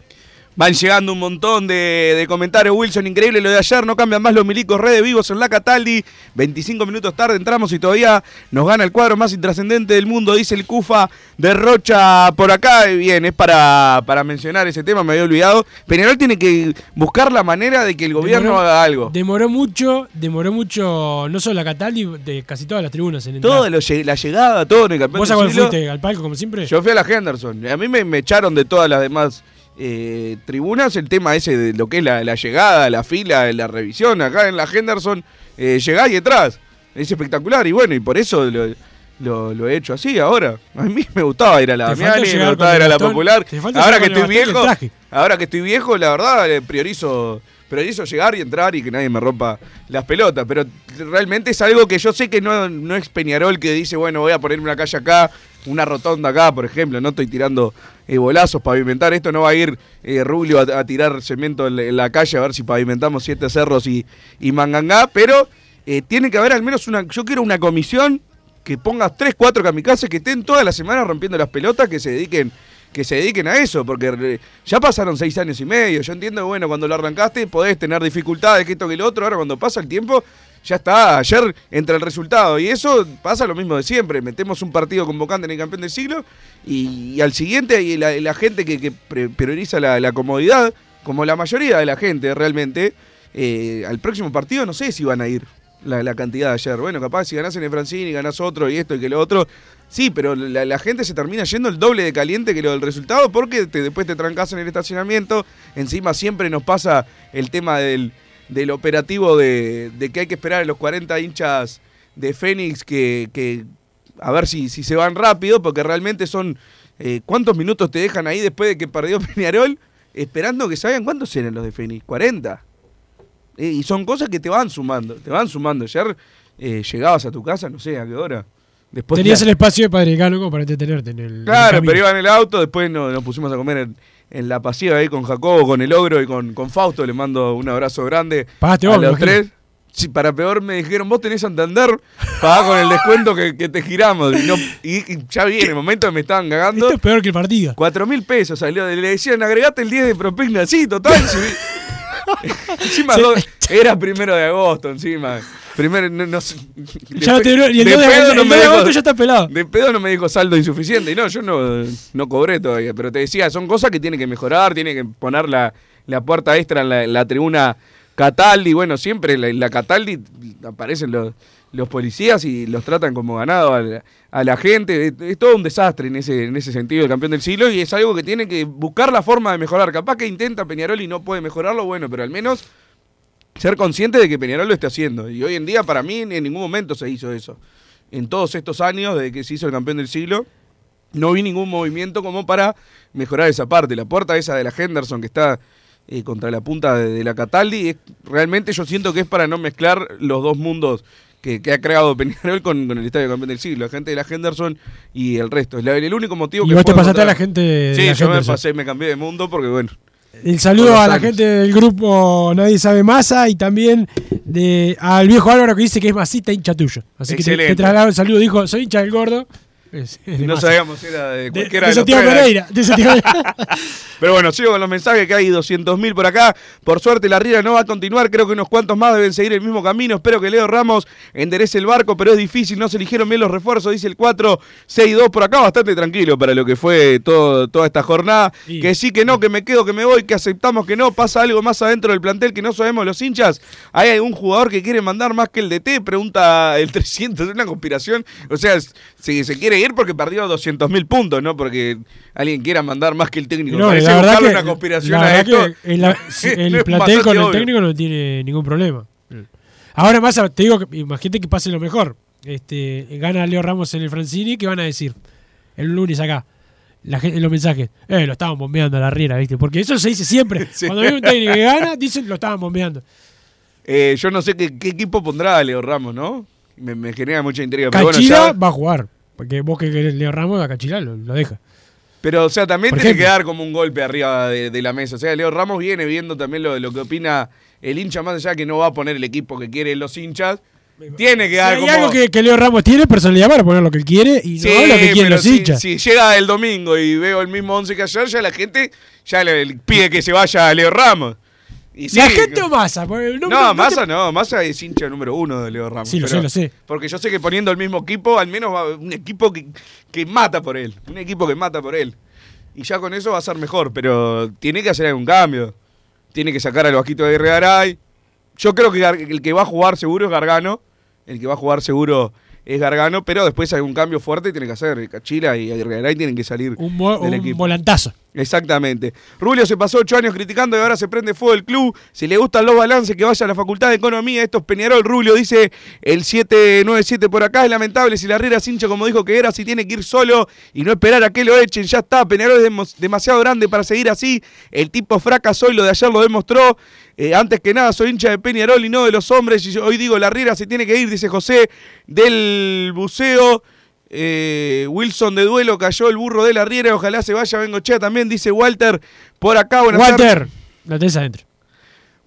Van llegando un montón de, de comentarios, Wilson, increíble lo de ayer, no cambian más los milicos, redes vivos en la Cataldi, 25 minutos tarde entramos y todavía nos gana el cuadro más intrascendente del mundo, dice el Cufa de Rocha por acá, y bien, es para, para mencionar ese tema, me había olvidado, Peñarol tiene que buscar la manera de que el gobierno Demoró- haga algo. Demoró mucho, demoró mucho, no solo la Cataldi, de casi todas las tribunas en lo lle- la llegada, todo en el campeón ¿Vos a cuál fuiste? ¿Al palco como siempre? Yo fui a la Henderson. A mí me, me echaron de todas las demás eh, tribunas el tema ese de lo que es la, la llegada, la fila, la revisión. Acá en la Henderson eh, llegás y detrás. Es espectacular y bueno, y por eso lo, lo- lo he hecho así ahora. A mí me gustaba ir a la Damiani, me gustaba ir a la Popular. Ahora que estoy viejo, ahora que estoy viejo, la verdad eh, priorizo priorizo llegar y entrar y que nadie me rompa las pelotas. Pero realmente es algo que yo sé que no, no es Peñarol que dice, bueno, voy a ponerme una calle acá, una rotonda acá, por ejemplo. No estoy tirando eh, bolazos, pavimentar esto. No va a ir eh, Rubio a, tirar cemento en la, calle a ver si pavimentamos siete cerros y, y mangangá. Pero eh, tiene que haber al menos una. Yo quiero una comisión que pongas tres, cuatro kamikazes que estén toda la semana rompiendo las pelotas, que se dediquen que se dediquen a eso, porque eh, ya pasaron seis años y medio. Yo entiendo bueno, cuando lo arrancaste podés tener dificultades, que esto que lo otro. Ahora, cuando pasa el tiempo, ya está. Ayer entra el resultado. Y eso pasa lo mismo de siempre. Metemos un partido convocante en el campeón del siglo y, al siguiente, y la, gente que, que prioriza la, comodidad, como la mayoría de la gente realmente, eh, al próximo partido no sé si van a ir la, cantidad de ayer. Bueno, capaz si ganás en el Francini, ganás otro y esto y que lo otro. Sí, pero la, gente se termina yendo el doble de caliente que lo del resultado porque después te trancas en el estacionamiento. Encima siempre nos pasa el tema del, del operativo de, de que hay que esperar a los 40 hinchas de Fénix que, que a ver si, si se van rápido, porque realmente son... eh, ¿Cuántos minutos te dejan ahí después de que perdió Peñarol? Esperando que salgan, ¿cuántos eran los de Fénix? ¿40? Eh, y son cosas que te van sumando, te van sumando. Ayer eh, llegabas a tu casa, no sé a qué hora. Después Tenías te- el espacio de Padre como para entretenerte en el. en el Claro, pero iba en el auto, después nos, nos pusimos a comer en, en la pasiva ahí con Jacobo, con el ogro y con, con Fausto. Le mando un abrazo grande Pagaste a vos, los tres. Sí, para peor me dijeron, vos tenés Santander, pagá con el descuento que, que te giramos. Y, no- y- y ya vi, en el momento que me estaban cagando. Esto es peor que el partido. Cuatro mil pesos salió. Le decían, agregate el 10 de propina. Sí, total. encima Sí. dos- era primero de agosto, encima. Primero, no, no sé. Ya no te y el de dos de- pedo el no de dijo- agosto ya está pelado. De pedo no me dijo saldo insuficiente. Y no, yo no, no cobré todavía. Pero te decía, son cosas que tienen que mejorar, tiene que poner la, la puerta extra en la, en la tribuna Cataldi. Bueno, siempre la, la Cataldi aparecen los, policías y los tratan como ganado a la, gente. Es, todo un desastre en ese, en ese sentido el campeón del siglo y es algo que tiene que buscar la forma de mejorar. Capaz que intenta Peñarol y no puede mejorarlo, bueno, pero al menos ser consciente de que Peñarol lo esté haciendo. Y hoy en día, para mí, en ningún momento se hizo eso. En todos estos años, desde que se hizo el campeón del siglo, no vi ningún movimiento como para mejorar esa parte. La puerta esa de la Henderson que está eh, contra la punta de, de la Cataldi, es, realmente yo siento que es para no mezclar los dos mundos que, que ha creado Peñarol con, con el Estadio Campeón del Siglo, la gente de la Henderson y el resto. Es la- el único motivo Y que vos te pasaste a la encontrar- gente de Sí, la yo me pasé, me cambié de mundo porque bueno. El saludo a la gente del grupo Nadie Sabe Masa y también de, al viejo Álvaro que dice que es masita hincha tuyo. Así que te, te traslado el saludo. Dijo, soy hincha del gordo. Es- es de No sabíamos si era de cualquiera de los. Pereira. de. Pero bueno, sigo con los mensajes que hay 200.000 por acá. Por suerte la Riera no va a continuar, creo que unos cuantos más deben seguir el mismo camino. Espero que Leo Ramos enderece el barco, pero es difícil, no se eligieron bien los refuerzos, dice el 4-6-2 por acá, bastante tranquilo para lo que fue todo, toda esta jornada. Que sí, que no, que me quedo, que me voy, que aceptamos que no, pasa algo más adentro del plantel que no sabemos los hinchas. ¿Hay algún jugador que quiere mandar más que el DT? Pregunta el 300, es una conspiración. O sea, si se quiere ir porque perdió 200.000 puntos, no porque alguien quiera mandar más que el técnico. No, Parece la verdad que, una conspiración la a esto. que el, el plantel con el obvio. técnico no tiene ningún problema. Ahora más, te digo, imagínate que pase lo mejor. Este, gana Leo Ramos en el Francini, ¿qué van a decir? El lunes acá. La gente, en los mensajes, eh, lo estaban bombeando a la riera, ¿viste? Porque eso se dice siempre. Sí. Cuando hay un técnico que gana, dicen lo estaban bombeando. Eh, yo no sé qué, qué equipo pondrá Leo Ramos, ¿no? Me, me genera mucha intriga. Pero, bueno, Cachila ya- va a jugar. Porque vos que querés Leo Ramos, a Cachila lo, lo deja. pero, o sea, también Por tiene que dar como un golpe arriba de, de la mesa. O sea, Leo Ramos viene viendo también lo, lo que opina el hincha, más allá que no va a poner el equipo que quieren los hinchas. Tiene que Si dar hay como... algo que, que Leo Ramos tiene, personalidad para poner lo que quiere y no Sí, lo que quieren los si, hinchas. si llega el domingo y veo el mismo 11 que ayer, ya la gente ya le, le pide que se vaya a Leo Ramos. Y ¿La sí, gente o Massa? No, no te- Massa no, Massa es hincha número uno de Leo Ramos. Sí, lo sé, lo sé. Porque yo sé que poniendo el mismo equipo, al menos va un equipo que, que mata por él. Un equipo que mata por él. Y ya con eso va a ser mejor, pero tiene que hacer algún cambio. Tiene que sacar al Vasquito de Garay. Yo creo que el que va a jugar seguro es Gargano. El que va a jugar seguro es Gargano, pero después algún cambio fuerte tiene que hacer. Cachila y Garay tienen que salir Un, del un equipo. volantazo. Exactamente. Rulio se pasó ocho años criticando y ahora se prende fuego el club. Si le gustan los balances, que vaya a la Facultad de Economía. Esto es Peñarol. Rulio dice el 797 por acá. Es lamentable si la Riera es hincha como dijo que era, si tiene que ir solo y no esperar a que lo echen. Ya está. Peñarol es demasiado grande para seguir así. El tipo fracasó y lo de ayer lo demostró. Eh, antes que nada, soy hincha de Peñarol y no de los hombres. Y hoy digo, la Riera se tiene que ir, dice José, del buceo. Eh, Wilson de duelo cayó el burro de la Riera. Ojalá se vaya Bengochea también, dice Walter. Por acá, buenas tardes. Walter, la tenés adentro.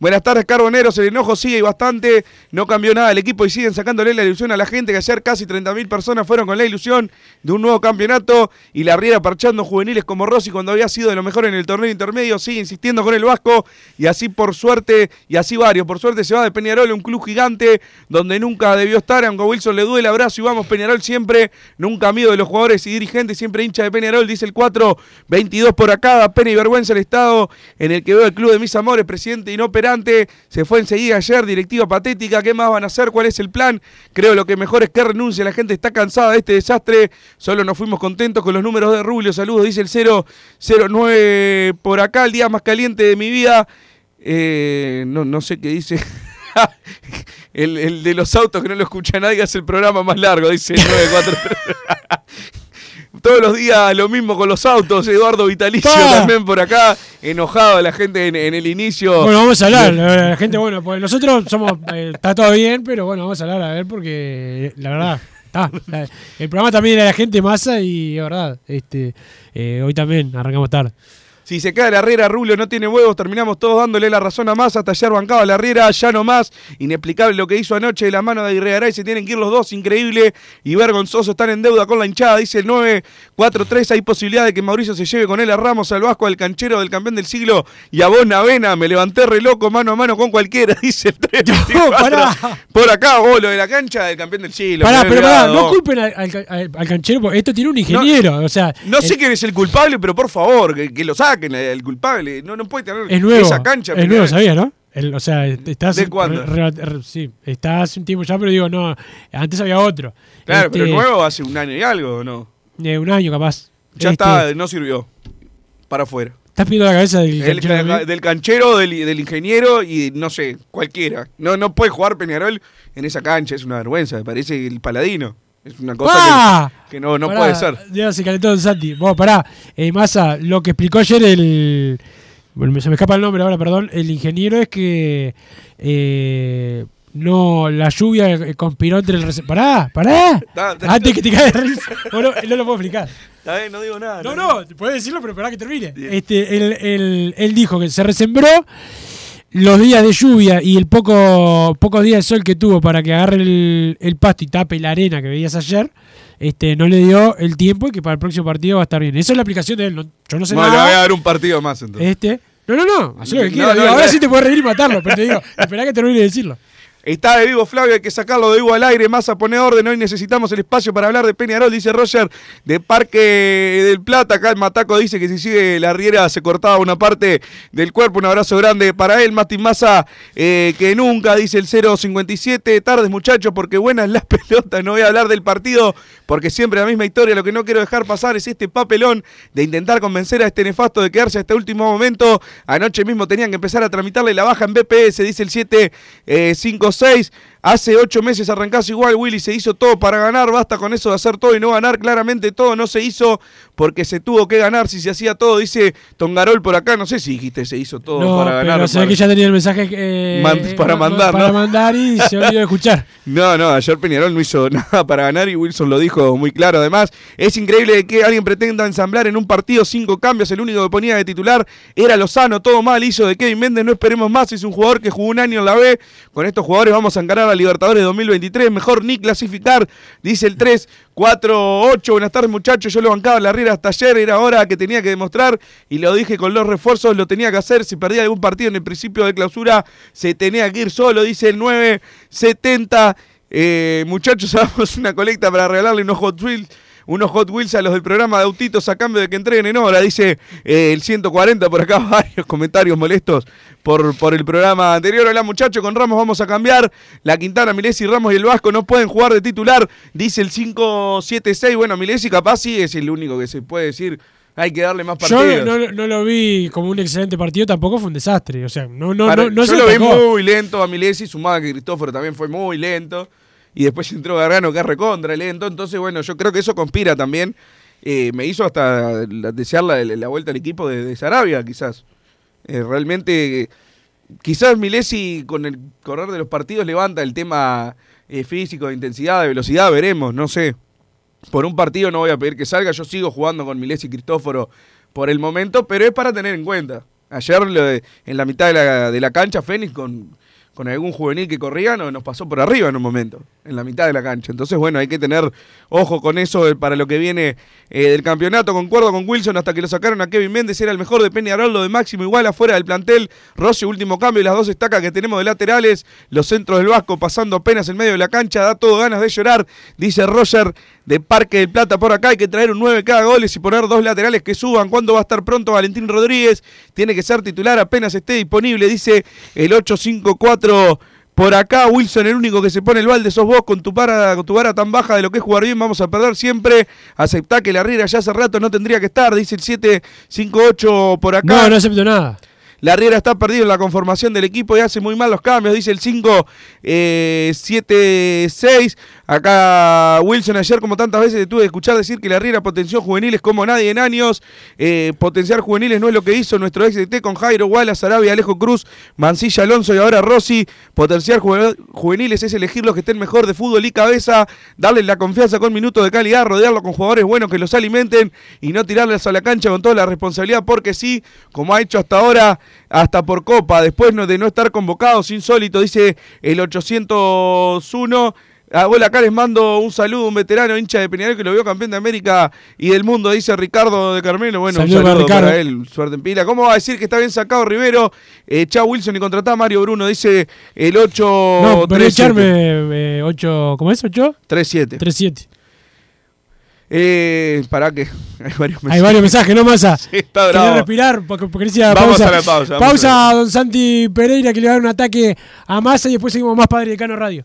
Buenas tardes, Carboneros. El enojo sigue y bastante. No cambió nada el equipo y siguen sacándole la ilusión a la gente. Que ayer casi 30.000 personas fueron con la ilusión de un nuevo campeonato. Y la Riera parchando juveniles como Rossi cuando había sido de lo mejor en el torneo intermedio. Sigue insistiendo con el Vasco. Y así por suerte, y así varios. Por suerte se va de Peñarol, un club gigante donde nunca debió estar. Aunque Wilson le duele, abrazo y vamos Peñarol siempre. Nunca miedo de los jugadores y dirigentes. Siempre hincha de Peñarol, dice el 4. 22 por acá. Da pena y vergüenza el estado en el que veo el club de mis amores, presidente Se fue enseguida ayer, directiva patética. ¿Qué más van a hacer? ¿Cuál es el plan? Creo lo que mejor es que renuncie. La gente está cansada de este desastre. Solo nos fuimos contentos con los números de Rubio. Saludos, dice el 009 por acá. El día más caliente de mi vida. Eh, no, no sé qué dice. el, el de los autos que no lo escucha nadie hace el programa más largo, dice el 943. Todos los días lo mismo con los autos. Eduardo Vitalicio también por acá, enojado la gente en, en el inicio. Bueno, vamos a hablar. La, la gente, bueno, pues nosotros somos. eh, está todo bien, pero bueno, vamos a hablar a ver porque la verdad. Está, la- el programa también era la gente masa y es verdad. Este, eh, hoy también arrancamos tarde. Si se cae la Herrera, Rubio no tiene huevos, terminamos todos dándole la razón a Massa, hasta ayer bancaba la Herrera, ya no más. Inexplicable lo que hizo anoche de la mano de Aguirre y se tienen que ir los dos, increíble y vergonzoso, están en deuda con la hinchada, dice el 943, hay posibilidad de que Mauricio se lleve con él a Ramos, al Vasco, al canchero del campeón del siglo y a vos Navena, me levanté re loco mano a mano con cualquiera, dice el 324. pará. Por acá, vos, lo de la cancha del campeón del siglo. Pará, pero pará, no culpen al, al- al- al canchero, esto tiene un ingeniero. o sea, No sé quién es el culpable, pero por favor, que, que lo saquen, el culpable. No, no puede tener es nuevo. esa cancha. es Peñarol. nuevo, sabías, ¿no? El- o sea, está hace- ¿De cuándo? re- re- sí, está hace un tiempo ya, pero digo, no, antes había otro. Claro, Este, pero nuevo hace un año y algo, ¿o ¿no? eh, un año capaz. Ya Este, está, no sirvió. Para afuera. ¿Estás pidiendo la cabeza del El canchero del canchero, del, del ingeniero y no sé, cualquiera. No, no puede jugar Peñarol en esa cancha, es una vergüenza, me parece el paladino. Es una cosa que, que no, no Pará, puede ser. Ya se calentó el Santi. Vos, pará. Eh, Massa, lo que explicó ayer el. Bueno, se me escapa el nombre ahora, perdón. El ingeniero es que. eh, no, la lluvia eh, conspiró entre el. Pará, pará. Antes que te caiga de risa. Bueno, no lo puedo explicar. Bien, no digo nada. No, no, puedes decirlo, pero esperá que termine. Este, él, él- él dijo que se resembró los días de lluvia y el poco pocos días de sol que tuvo para que agarre el, el pasto y tape la arena que veías ayer, este, no le dio el tiempo y que para el próximo partido va a estar bien. Esa es la aplicación de él. no- yo no sé Bueno, le voy a nada. dar un partido más entonces. Este, no, no, no, haz lo que quieras. no, no, ahora sí te puedes reír y matarlo, pero te digo, esperá que termine de decirlo. Está de vivo Flavio, hay que sacarlo de vivo al aire, más a poner orden, hoy necesitamos el espacio para hablar de Peñarol, dice Roger, de Parque del Plata, acá el Mataco dice que si sigue la riera se cortaba una parte del cuerpo, un abrazo grande para él, Mati Massa eh, que nunca, dice el 057, tardes muchachos, porque buenas las pelotas, no voy a hablar del partido, porque siempre la misma historia, lo que no quiero dejar pasar es este papelón de intentar convencer a este nefasto de quedarse hasta último momento, anoche mismo tenían que empezar a tramitarle la baja en BPS, dice el 756, 6 Hace ocho meses arrancás igual, Willy, se hizo todo para ganar, basta con eso de hacer todo y no ganar, claramente todo no se hizo porque se tuvo que ganar, si se hacía todo, dice Tongarol por acá, no sé si dijiste se hizo todo No, para ganar. ve para- que ya tenía el mensaje eh, Man- para eh, mandar, para ¿no? mandar y se olvidó de escuchar. No, no, ayer Peñarol no hizo nada para ganar y Wilson lo dijo muy claro. Además, es increíble que alguien pretenda ensamblar en un partido cinco cambios. El único que ponía de titular era Lozano, todo mal hizo de Kevin Méndez. No esperemos más, es un jugador que jugó un año en la B. Con estos jugadores vamos a encarar a Libertadores 2023, mejor ni clasificar, dice el 3, 4, 8. Buenas tardes muchachos, yo lo bancaba en la Riera hasta ayer, era hora que tenía que demostrar y lo dije con los refuerzos, lo tenía que hacer, si perdía algún partido en el principio de clausura, se tenía que ir solo, dice el 9, 70. Eh, muchachos, hagamos una colecta para regalarle unos Hot Wheels unos Hot Wheels a los del programa de autitos a cambio de que entreguen en hora, dice eh, el 140 por acá, varios comentarios molestos por, por el programa anterior. Hola muchachos, con Ramos vamos a cambiar. La Quintana, Milesi, Ramos y el Vasco no pueden jugar de titular, dice el 576. Bueno, Milesi capaz sí es el único que se puede decir. Hay que darle más partidos. Yo no, no lo vi como un excelente partido, tampoco fue un desastre. O sea, no, no, Para- no, no yo se lo vi muy lento a Milesi, sumaba que Cristóforo también fue muy lento. Y después entró Gargano, que es recontra lento. Entonces, bueno, yo creo que eso conspira también. Eh, me hizo hasta desear la, la vuelta al equipo de, de Sarabia, quizás. Eh, realmente, quizás Milesi con el correr de los partidos levanta el tema eh, físico, de intensidad, de velocidad, veremos, no sé. Por un partido no voy a pedir que salga, yo sigo jugando con Milesi Cristóforo por el momento, pero es para tener en cuenta. Ayer lo de- en la mitad de la, de la cancha, Fénix con, con algún juvenil que corría no- nos pasó por arriba en un momento, en la mitad de la cancha. Entonces, bueno, hay que tener ojo con eso eh, para lo que viene eh, del campeonato. Concuerdo con Wilson, hasta que lo sacaron a Kevin Méndez, era el mejor de Peñarol, lo de Máximo igual afuera del plantel. Rossi, último cambio, y las dos estacas que tenemos de laterales, los centros del Vasco pasando apenas en medio de la cancha, da todo ganas de llorar, dice Roger de Parque del Plata por acá, hay que traer un 9 cada goles y poner dos laterales que suban. ¿Cuándo va a estar pronto Valentín Rodríguez? Tiene que ser titular apenas esté disponible, dice el 854 por acá. Wilson, el único que se pone el balde, sos vos con tu, para, con tu vara tan baja de lo que es jugar bien, vamos a perder siempre. Aceptá que la Riera ya hace rato no tendría que estar, dice el 758 por acá. No, no acepto nada. La Riera está perdido en la conformación del equipo y hace muy mal los cambios, dice el 5-7-6. Acá Wilson, ayer como tantas veces tuve que escuchar decir que la Riera potenció juveniles como nadie en años. Eh, potenciar juveniles no es lo que hizo nuestro ex DT con Jairo Wallace, Arabia, Alejo Cruz, Mancilla, Alonso y ahora Rossi. Potenciar juve- juveniles es elegir los que estén mejor de fútbol y cabeza, darles la confianza con minutos de calidad, rodearlo con jugadores buenos que los alimenten y no tirarles a la cancha con toda la responsabilidad porque sí, como ha hecho hasta ahora, hasta por Copa, después de no estar convocados, insólito, dice el 801. Ah, bueno, acá les mando un saludo, un veterano hincha de Peñarol que lo vio campeón de América y del mundo, dice Ricardo de Carmelo. Bueno, Saludo un para saludo para, Ricardo. él, suerte en pila. ¿Cómo va a decir que está bien sacado Rivero? Eh, chao Wilson y contratá a Mario Bruno, dice el 8 No, pero echarme 8, ¿cómo es? ¿8? 3-7. 3-7. Eh, para que hay varios mensajes. Hay varios mensajes, ¿no, Masa? Sí, está bravo. respirar porque, porque decía Vamos pausa. a la pausa, Pausa a a don Santi Pereira que le va a dar un ataque a Massa y después seguimos más Padre de Cano Radio.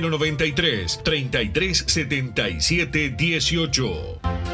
093 33 77 18.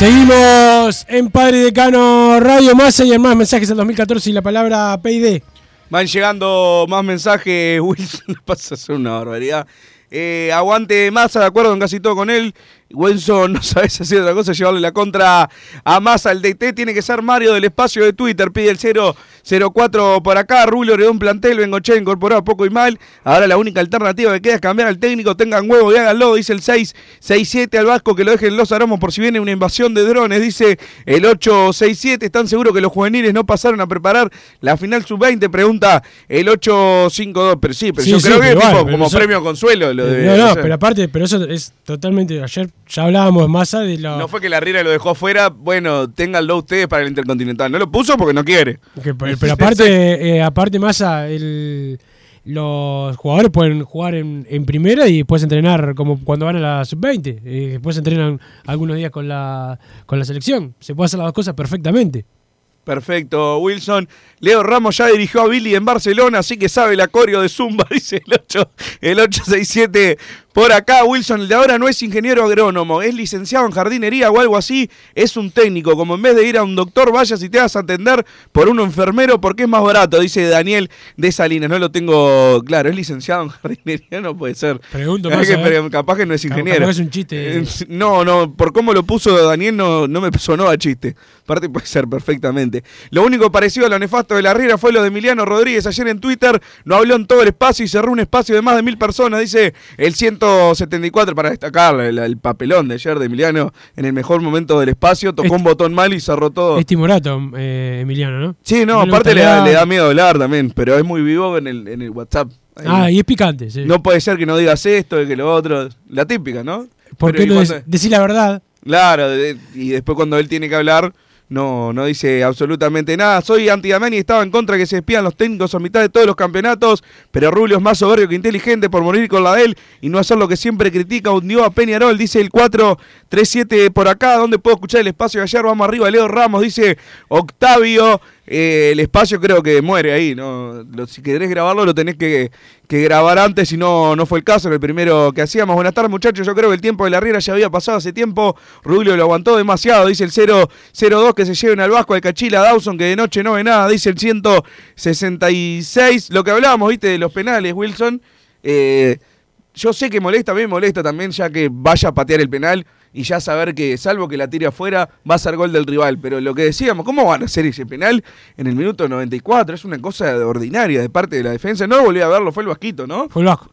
Seguimos en Padre Decano Radio Massa y en más mensajes al 2014 y la palabra PID. Van llegando más mensajes. Wilson pasa a hacer una barbaridad. Eh, aguante Massa, de acuerdo en casi todo con él. Wilson no sabes hacer otra cosa, llevarle la contra a Massa. El DT tiene que ser Mario del espacio de Twitter. Pide el 004 por acá. Rubio Redón Plantel, Bengoche incorporado poco y mal. Ahora la única alternativa que queda es cambiar al técnico. Tengan huevo y háganlo, dice el 667 al Vasco que lo dejen los aromos por si viene una invasión de drones. Dice el 867. ¿Están seguros que los juveniles no pasaron a preparar la final sub-20? Pregunta el 852. Pero sí, pero Sí, yo sí, creo que pero tipo, bueno, como eso- premio consuelo. Lo de, no, no, o sea, pero aparte, pero eso es totalmente. Ayer ya hablábamos de Massa de lo. No fue que la Riera lo dejó afuera, bueno, ténganlo ustedes para el Intercontinental. No lo puso porque no quiere. que- pero, pero aparte, eh, aparte Massa, el, los jugadores pueden jugar en, en primera y después entrenar como cuando van a la sub-20. eh, después entrenan algunos días con la, con la selección. Se puede hacer las dos cosas perfectamente. Perfecto, Wilson. Leo Ramos ya dirigió a Billy en Barcelona, así que sabe el acorio de Zumba, dice el 8, el 867 por acá. Wilson, el de ahora no es ingeniero agrónomo, es licenciado en jardinería o algo así, es un técnico. Como en vez de ir a un doctor, vayas y te hagas atender por un enfermero porque es más barato, dice Daniel de Salinas. No lo tengo claro, es licenciado en jardinería, no puede ser. Pregunto más, que, a ver. pero capaz que no es ingeniero. capaz es un chiste. Eh, No, no, por cómo lo puso Daniel no, no me sonó a chiste. Aparte puede ser perfectamente. Lo único parecido a lo nefasto de la Riera fue lo de Emiliano Rodríguez ayer en Twitter. No habló en todo el espacio y cerró un espacio de más de mil personas, dice el 174 para destacar el, el papelón de ayer de Emiliano en el mejor momento del espacio. Tocó un botón mal y cerró todo. Es timorato, eh, Emiliano, ¿no? Sí, no, aparte le da, le da miedo hablar también, pero es muy vivo en el, en el WhatsApp. Ahí. Ah, y es picante, sí. No puede ser que no digas esto y que lo otro. La típica, ¿no? ¿Por Pero qué y no cuando- dec- decir la verdad? Claro, y después cuando él tiene que hablar, no, no dice absolutamente nada. Soy anti-Damiani y estaba en contra que se despidan los técnicos a mitad de todos los campeonatos, pero Rubio es más soberbio que inteligente por morir con la de él y no hacer lo que siempre critica. Hundió a Peñarol, dice el 437 por acá, donde puedo escuchar el espacio de ayer. Vamos arriba, Leo Ramos, dice Octavio. Eh, el espacio creo que muere ahí, ¿no? Si querés grabarlo lo tenés que, que grabar antes, si no, no fue el caso, en el primero que hacíamos. Buenas tardes muchachos, yo creo que el tiempo de la Riera ya había pasado hace tiempo, Rubio lo aguantó demasiado, dice el 002 que se lleven al Vasco, al Cachila, Dawson que de noche no ve nada, dice el 166, lo que hablábamos, viste, de los penales, Wilson. Eh, yo sé que molesta, me molesta también ya que vaya a patear el penal y ya saber que, salvo que la tire afuera, va a ser gol del rival. Pero lo que decíamos, ¿cómo van a hacer ese penal en el minuto 94? Es una cosa ordinaria de parte de la defensa. No volví a verlo, fue el Vasquito, ¿no? Fue el Vasco.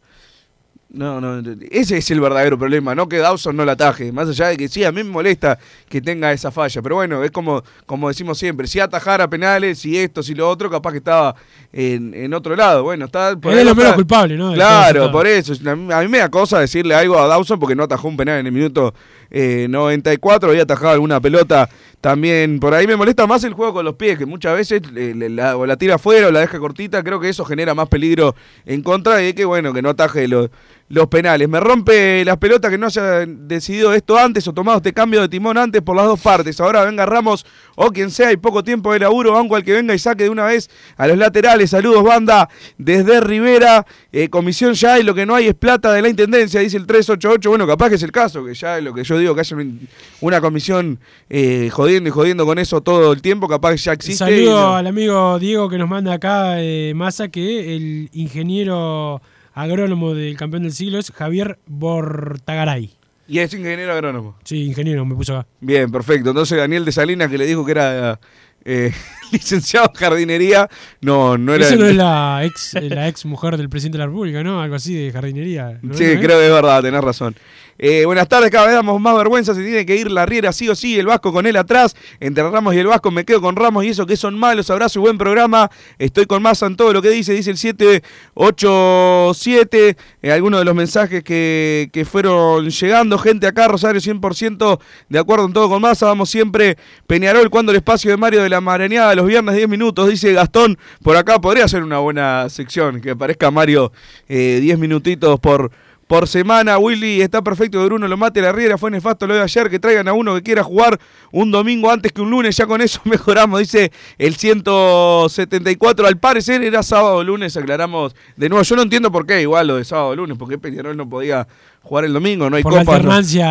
No, no, ese es el verdadero problema, no que Dawson no la ataje. Más allá de que sí, a mí me molesta que tenga esa falla. Pero bueno, es como, como decimos siempre: si atajara penales, si esto, si lo otro, capaz que estaba en, en otro lado. Bueno, está. por es lo menos culpable, ¿no? de Claro, por eso. A mí, a mí me da cosa decirle algo a Dawson porque no atajó un penal en el minuto eh, 94. Había atajado alguna pelota también. Por ahí me molesta más el juego con los pies, que muchas veces eh, la, o la tira afuera o la deja cortita. Creo que eso genera más peligro en contra y que bueno, que no ataje los, los penales. Me rompe las pelotas que no haya decidido esto antes o tomado este cambio de timón antes por las dos partes. Ahora venga Ramos o quien sea y poco tiempo de laburo, banco al que venga y saque de una vez a los laterales. Saludos, banda, desde Rivera. Eh, comisión ya hay, lo que no hay es plata de la intendencia, dice el 388. Bueno, capaz que es el caso, que ya es lo que yo digo, que haya un- una comisión eh, jodiendo y jodiendo con eso todo el tiempo, capaz que ya existe. y Saludo no- al amigo Diego que nos manda acá eh, Massa que el ingeniero agrónomo del campeón del siglo es Javier Bortagaray. Y es ingeniero agrónomo. Sí, ingeniero, me puso acá. Bien, perfecto. Entonces Daniel de Salinas, que le dijo que era eh, licenciado en jardinería, no, no era... Eso no es la ex, eh, la ex mujer del presidente de la República, ¿no? Algo así de jardinería. ¿no? Sí, ¿No es? creo que es verdad, tenés razón. Eh, buenas tardes, cada vez damos más vergüenza, se tiene que ir la Riera sí o sí, el Vasco con él atrás, entre Ramos y el Vasco me quedo con Ramos y eso que son malos, abrazo y buen programa, estoy con Massa en todo lo que dice, dice el 787, eh, algunos de los mensajes que, que fueron llegando, gente acá, Rosario 100% de acuerdo en todo con Massa, vamos siempre, Peñarol, cuando el espacio de Mario de la Marañada, los viernes 10 minutos, dice Gastón, por acá podría ser una buena sección, que aparezca Mario eh, 10 minutitos por por semana. Willy está perfecto que Bruno lo mate la riera. Fue nefasto lo de ayer. Que traigan a uno que quiera jugar un domingo antes que un lunes. Ya con eso mejoramos. Dice el 174. Al parecer era sábado o lunes. Aclaramos de nuevo. Yo no entiendo por qué. Igual lo de sábado o lunes. Porque Peñarol no podía jugar el domingo. No hay Por la no. alternancia,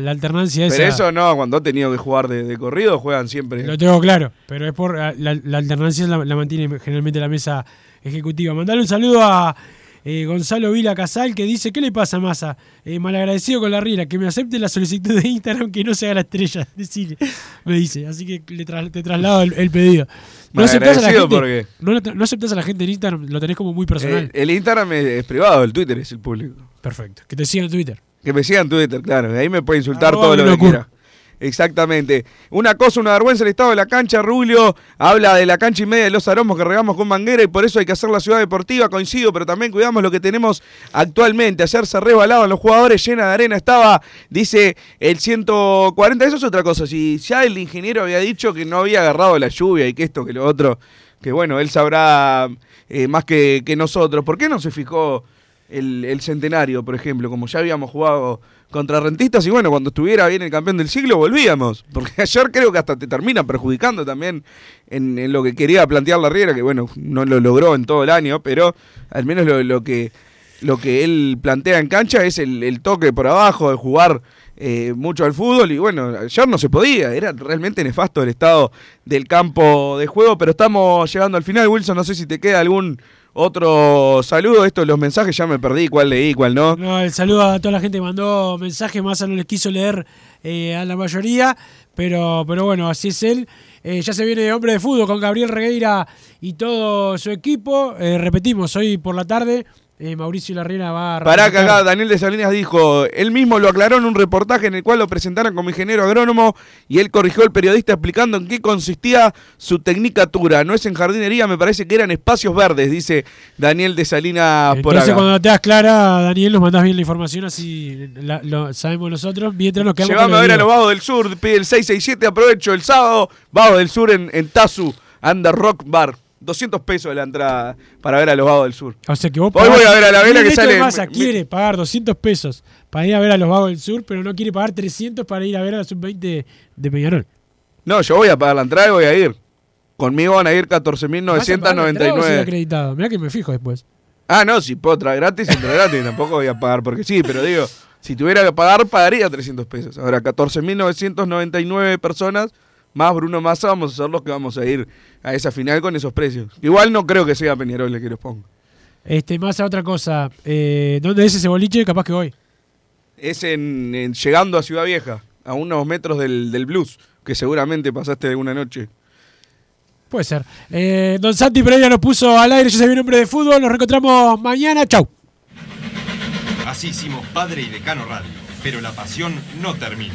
la alternancia esa. Pero eso no. Cuando ha tenido que jugar de, de corrido, juegan siempre. Lo tengo claro, pero es por la, la alternancia la, la mantiene generalmente la mesa ejecutiva. Mandale un saludo a eh, Gonzalo Vila Casal que dice, ¿qué le pasa a Massa? Eh, malagradecido con la Riera, que me acepte la solicitud de Instagram que no se haga la estrella. Decile, me dice, así que le tra- te traslado el, el pedido. No aceptás, a la Malagradecido gente, porque- no, no aceptás a la gente en Instagram, lo tenés como muy personal. Eh, el Instagram es, es privado, el Twitter es el público. Perfecto, que te sigan en Twitter. Que me sigan en Twitter, claro. Ahí me puede insultar Arroba todo lo que quiera. Exactamente. Una cosa, una vergüenza el estado de la cancha. Rulio habla de la cancha y media de los aromos que regamos con manguera y por eso hay que hacer la ciudad deportiva. Coincido, pero también cuidamos lo que tenemos actualmente. Ayer se resbalaban los jugadores, llena de arena estaba, dice el 140. Eso es otra cosa. Si ya el ingeniero había dicho que no había agarrado la lluvia y que esto, que lo otro, que bueno, él sabrá eh, más que, nosotros. ¿Por qué no se fijó? el centenario, por ejemplo, como ya habíamos jugado contra rentistas y bueno, cuando estuviera bien el campeón del siglo volvíamos, porque ayer creo que hasta te termina perjudicando también en, lo que quería plantear la Riera, que bueno, no lo logró en todo el año, pero al menos lo, lo que lo que él plantea en cancha es el, el toque por abajo, de jugar eh, mucho al fútbol y bueno, ayer no se podía, era realmente nefasto el estado del campo de juego, pero estamos llegando al final, Wilson, no sé si te queda algún otro saludo, esto los mensajes ya me perdí, cuál leí, cuál no. No, el saludo a toda la gente que mandó mensajes, más no les quiso leer eh, a la mayoría, pero, pero bueno, así es él. Eh, ya se viene de hombre de fútbol con Gabriel Regueira y todo su equipo. Eh, repetimos, hoy por la tarde eh, Mauricio Larriera va a... Pará que representar- acá Daniel de Salinas dijo, él mismo lo aclaró en un reportaje en el cual lo presentaron como ingeniero agrónomo y él corrigió al periodista explicando en qué consistía su tecnicatura. No es en jardinería, me parece que eran espacios verdes, dice Daniel de Salinas por Entonces acá. cuando la tengas clara, Daniel, nos mandás bien la información, así la- lo sabemos nosotros, mientras nos quedamos Llegame con a ver a los. Vagos del Sur, pide el 667, aprovecho el sábado, Vagos del Sur en, en Tazu, Under Rock Bar. 200 pesos la entrada para ver a los Vagos del Sur. O sea que vos Hoy voy a ver a la vela que sale. Massa mi- quiere pagar 200 pesos para ir a ver a los Vagos del Sur, pero no quiere pagar 300 para ir a ver a la Sub-20 de Peñarol. No, yo voy a pagar la entrada y voy a ir. Conmigo van a ir ¿Vas a pagar la entrada o soy 14.999. acreditado? Mirá que me fijo después. Ah, no, si puedo traer gratis, entro gratis. Tampoco voy a pagar porque sí, pero digo, si tuviera que pagar, pagaría 300 pesos. Ahora, 14.999 personas, más Bruno Massa, vamos a ser los que vamos a ir a esa final con esos precios. Igual no creo que sea Peñarol el que los ponga. Este, más a otra cosa. Eh, ¿Dónde es ese boliche? Capaz que voy. Es en, en- llegando a Ciudad Vieja, a unos metros del, del blues, que seguramente pasaste alguna noche. Puede ser. Eh, don Santi Pereira nos puso al aire, yo soy un hombre de fútbol. Nos reencontramos mañana. Chau. Así hicimos Padre y Decano Radio, pero la pasión no termina.